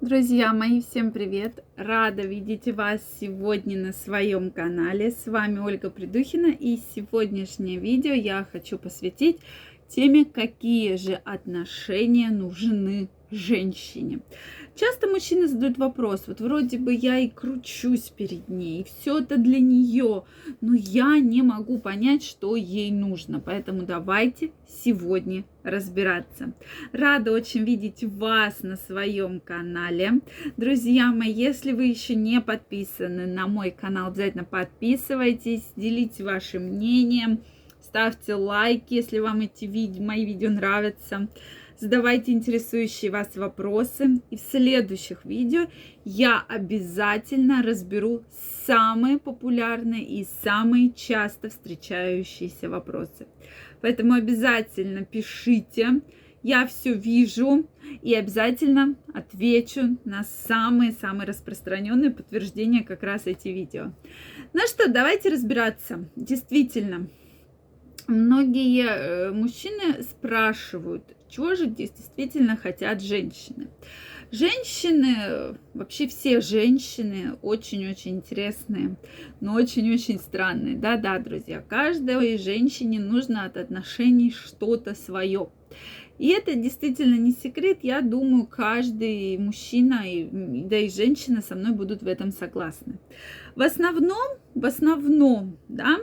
Друзья мои, всем привет! Рада видеть вас сегодня на своем канале. С вами Ольга Придухина и сегодняшнее видео я хочу посвятить теме, какие же отношения нужны женщине. Часто мужчины задают вопрос, вот вроде бы я и кручусь перед ней, и все это для нее, но я не могу понять, что ей нужно. Поэтому давайте сегодня разбираться. Рада очень видеть вас на своем канале. Друзья мои, если вы еще не подписаны на мой канал, обязательно подписывайтесь, делитесь вашим мнением, ставьте лайки, если вам эти мои видео нравятся задавайте интересующие вас вопросы. И в следующих видео я обязательно разберу самые популярные и самые часто встречающиеся вопросы. Поэтому обязательно пишите. Я все вижу и обязательно отвечу на самые-самые распространенные подтверждения как раз эти видео. Ну что, давайте разбираться. Действительно, многие э, мужчины спрашивают, чего же действительно хотят женщины. Женщины, вообще все женщины очень-очень интересные, но очень-очень странные. Да-да, друзья, каждой женщине нужно от отношений что-то свое. И это действительно не секрет. Я думаю, каждый мужчина, да и женщина со мной будут в этом согласны. В основном, в основном, да,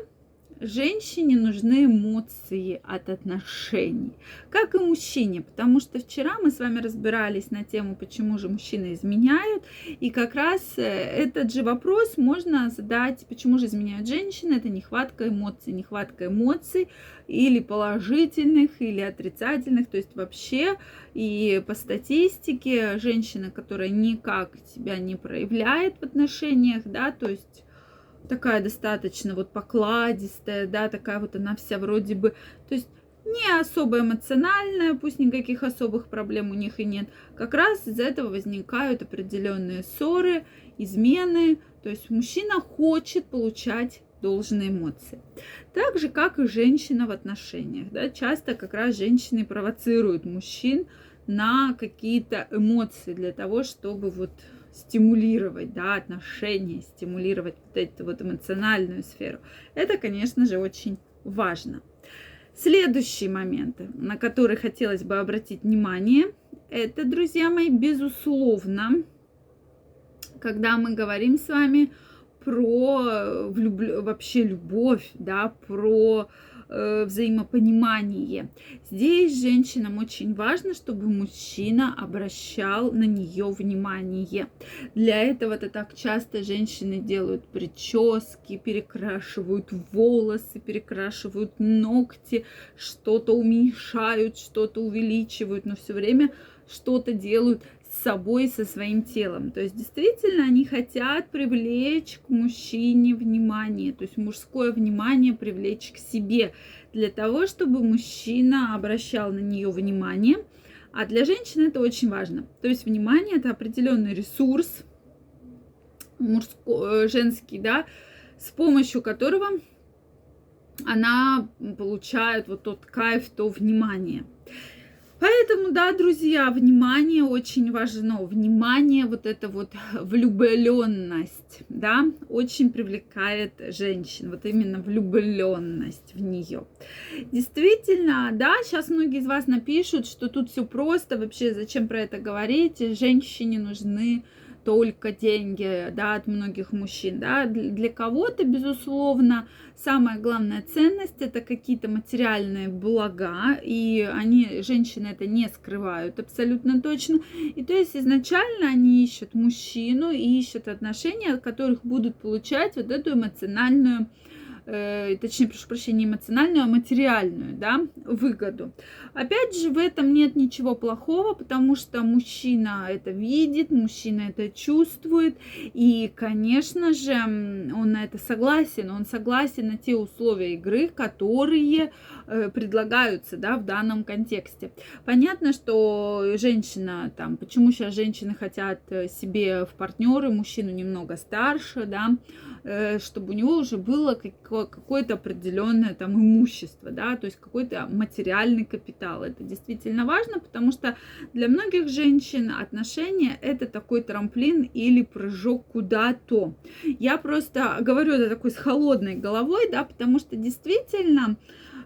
Женщине нужны эмоции от отношений, как и мужчине, потому что вчера мы с вами разбирались на тему, почему же мужчины изменяют, и как раз э, этот же вопрос можно задать, почему же изменяют женщины, это нехватка эмоций, нехватка эмоций или положительных, или отрицательных, то есть вообще и по статистике женщина, которая никак себя не проявляет в отношениях, да, то есть такая достаточно вот покладистая, да, такая вот она вся вроде бы, то есть не особо эмоциональная, пусть никаких особых проблем у них и нет. Как раз из-за этого возникают определенные ссоры, измены. То есть мужчина хочет получать должные эмоции. Так же, как и женщина в отношениях. Да? Часто как раз женщины провоцируют мужчин на какие-то эмоции для того, чтобы вот стимулировать, да, отношения, стимулировать вот эту вот эмоциональную сферу. Это, конечно же, очень важно. Следующие моменты, на которые хотелось бы обратить внимание, это, друзья мои, безусловно, когда мы говорим с вами про влюб... вообще любовь, да, про э, взаимопонимание. Здесь женщинам очень важно, чтобы мужчина обращал на нее внимание. Для этого это так часто женщины делают прически, перекрашивают волосы, перекрашивают ногти, что-то уменьшают, что-то увеличивают, но все время что-то делают с собой, со своим телом. То есть действительно они хотят привлечь к мужчине внимание, то есть мужское внимание привлечь к себе, для того, чтобы мужчина обращал на нее внимание. А для женщины это очень важно. То есть внимание это определенный ресурс мужской, э, женский, да, с помощью которого она получает вот тот кайф, то внимание. Поэтому, да, друзья, внимание очень важно. Внимание, вот эта вот влюбленность, да, очень привлекает женщин. Вот именно влюбленность в нее. Действительно, да, сейчас многие из вас напишут, что тут все просто, вообще зачем про это говорить. Женщине нужны только деньги, да, от многих мужчин, да, для кого-то, безусловно, самая главная ценность это какие-то материальные блага, и они, женщины это не скрывают абсолютно точно, и то есть изначально они ищут мужчину и ищут отношения, от которых будут получать вот эту эмоциональную точнее, прошу прощения, не эмоциональную, а материальную, да, выгоду. Опять же, в этом нет ничего плохого, потому что мужчина это видит, мужчина это чувствует, и, конечно же, он на это согласен, он согласен на те условия игры, которые э, предлагаются, да, в данном контексте. Понятно, что женщина, там, почему сейчас женщины хотят э, себе в партнеры мужчину немного старше, да, э, чтобы у него уже было какое какое-то определенное там имущество, да, то есть какой-то материальный капитал. Это действительно важно, потому что для многих женщин отношения это такой трамплин или прыжок куда-то. Я просто говорю это такой с холодной головой, да, потому что действительно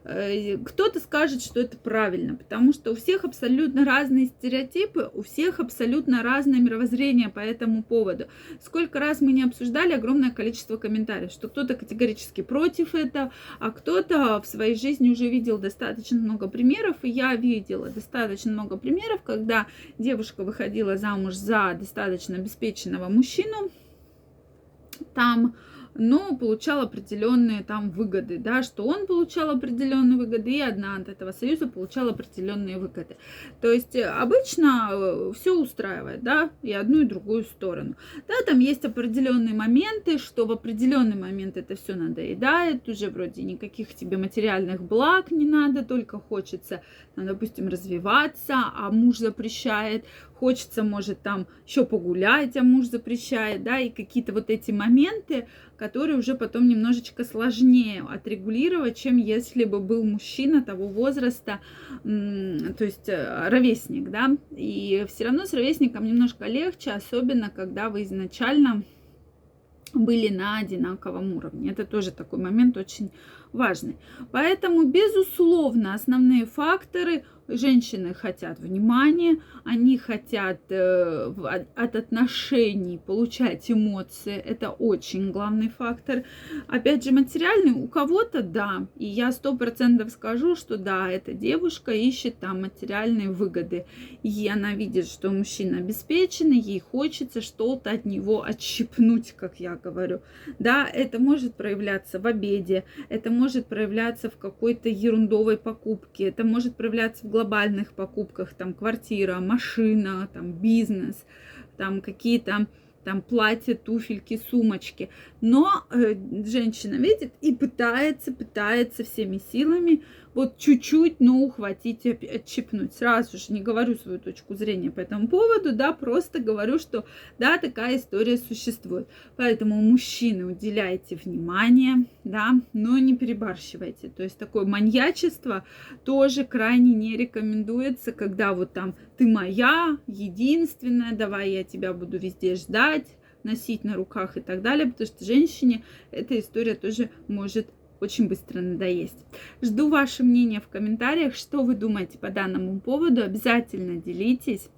кто-то скажет, что это правильно, потому что у всех абсолютно разные стереотипы, у всех абсолютно разное мировоззрение по этому поводу. Сколько раз мы не обсуждали огромное количество комментариев, что кто-то категорически против этого, а кто-то в своей жизни уже видел достаточно много примеров, и я видела достаточно много примеров, когда девушка выходила замуж за достаточно обеспеченного мужчину, там но получал определенные там выгоды, да, что он получал определенные выгоды, и одна от этого союза получала определенные выгоды. То есть э, обычно э, все устраивает, да, и одну, и другую сторону. Да, там есть определенные моменты, что в определенный момент это все надоедает, уже вроде никаких тебе материальных благ не надо, только хочется, там, допустим, развиваться, а муж запрещает, хочется, может, там еще погулять, а муж запрещает, да, и какие-то вот эти моменты, которые уже потом немножечко сложнее отрегулировать, чем если бы был мужчина того возраста, то есть э, ровесник, да, и все равно с ровесником немножко легче, особенно когда вы изначально были на одинаковом уровне. Это тоже такой момент очень важный. Поэтому, безусловно, основные факторы Женщины хотят внимания, они хотят э, от отношений получать эмоции. Это очень главный фактор. Опять же, материальный у кого-то да. И я сто процентов скажу, что да, эта девушка ищет там материальные выгоды. И она видит, что мужчина обеспеченный, ей хочется что-то от него отщипнуть, как я говорю. Да, это может проявляться в обеде, это может проявляться в какой-то ерундовой покупке, это может проявляться в глобальных покупках, там квартира, машина, там бизнес, там какие-то там платья, туфельки, сумочки. Но э, женщина видит и пытается, пытается всеми силами вот чуть-чуть, но ухватить и отщипнуть. Сразу же не говорю свою точку зрения по этому поводу, да, просто говорю, что да, такая история существует. Поэтому мужчины уделяйте внимание, да, но не перебарщивайте. То есть такое маньячество тоже крайне не рекомендуется, когда вот там ты моя, единственная, давай я тебя буду везде ждать, носить на руках и так далее, потому что женщине эта история тоже может очень быстро надоесть. Жду ваше мнение в комментариях, что вы думаете по данному поводу. Обязательно делитесь.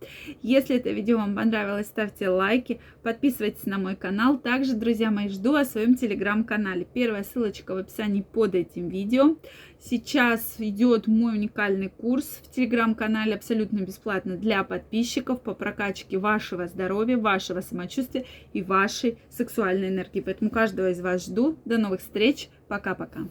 Если это видео вам понравилось, ставьте лайки, подписывайтесь на мой канал. Также, друзья мои, жду о своем телеграм-канале. Первая ссылочка в описании под этим видео. Сейчас идет мой уникальный курс в телеграм-канале абсолютно бесплатно для подписчиков по прокачке вашего здоровья, вашего самочувствия и вашей сексуальной энергии. Поэтому каждого из вас жду. До новых встреч. Пока-пока.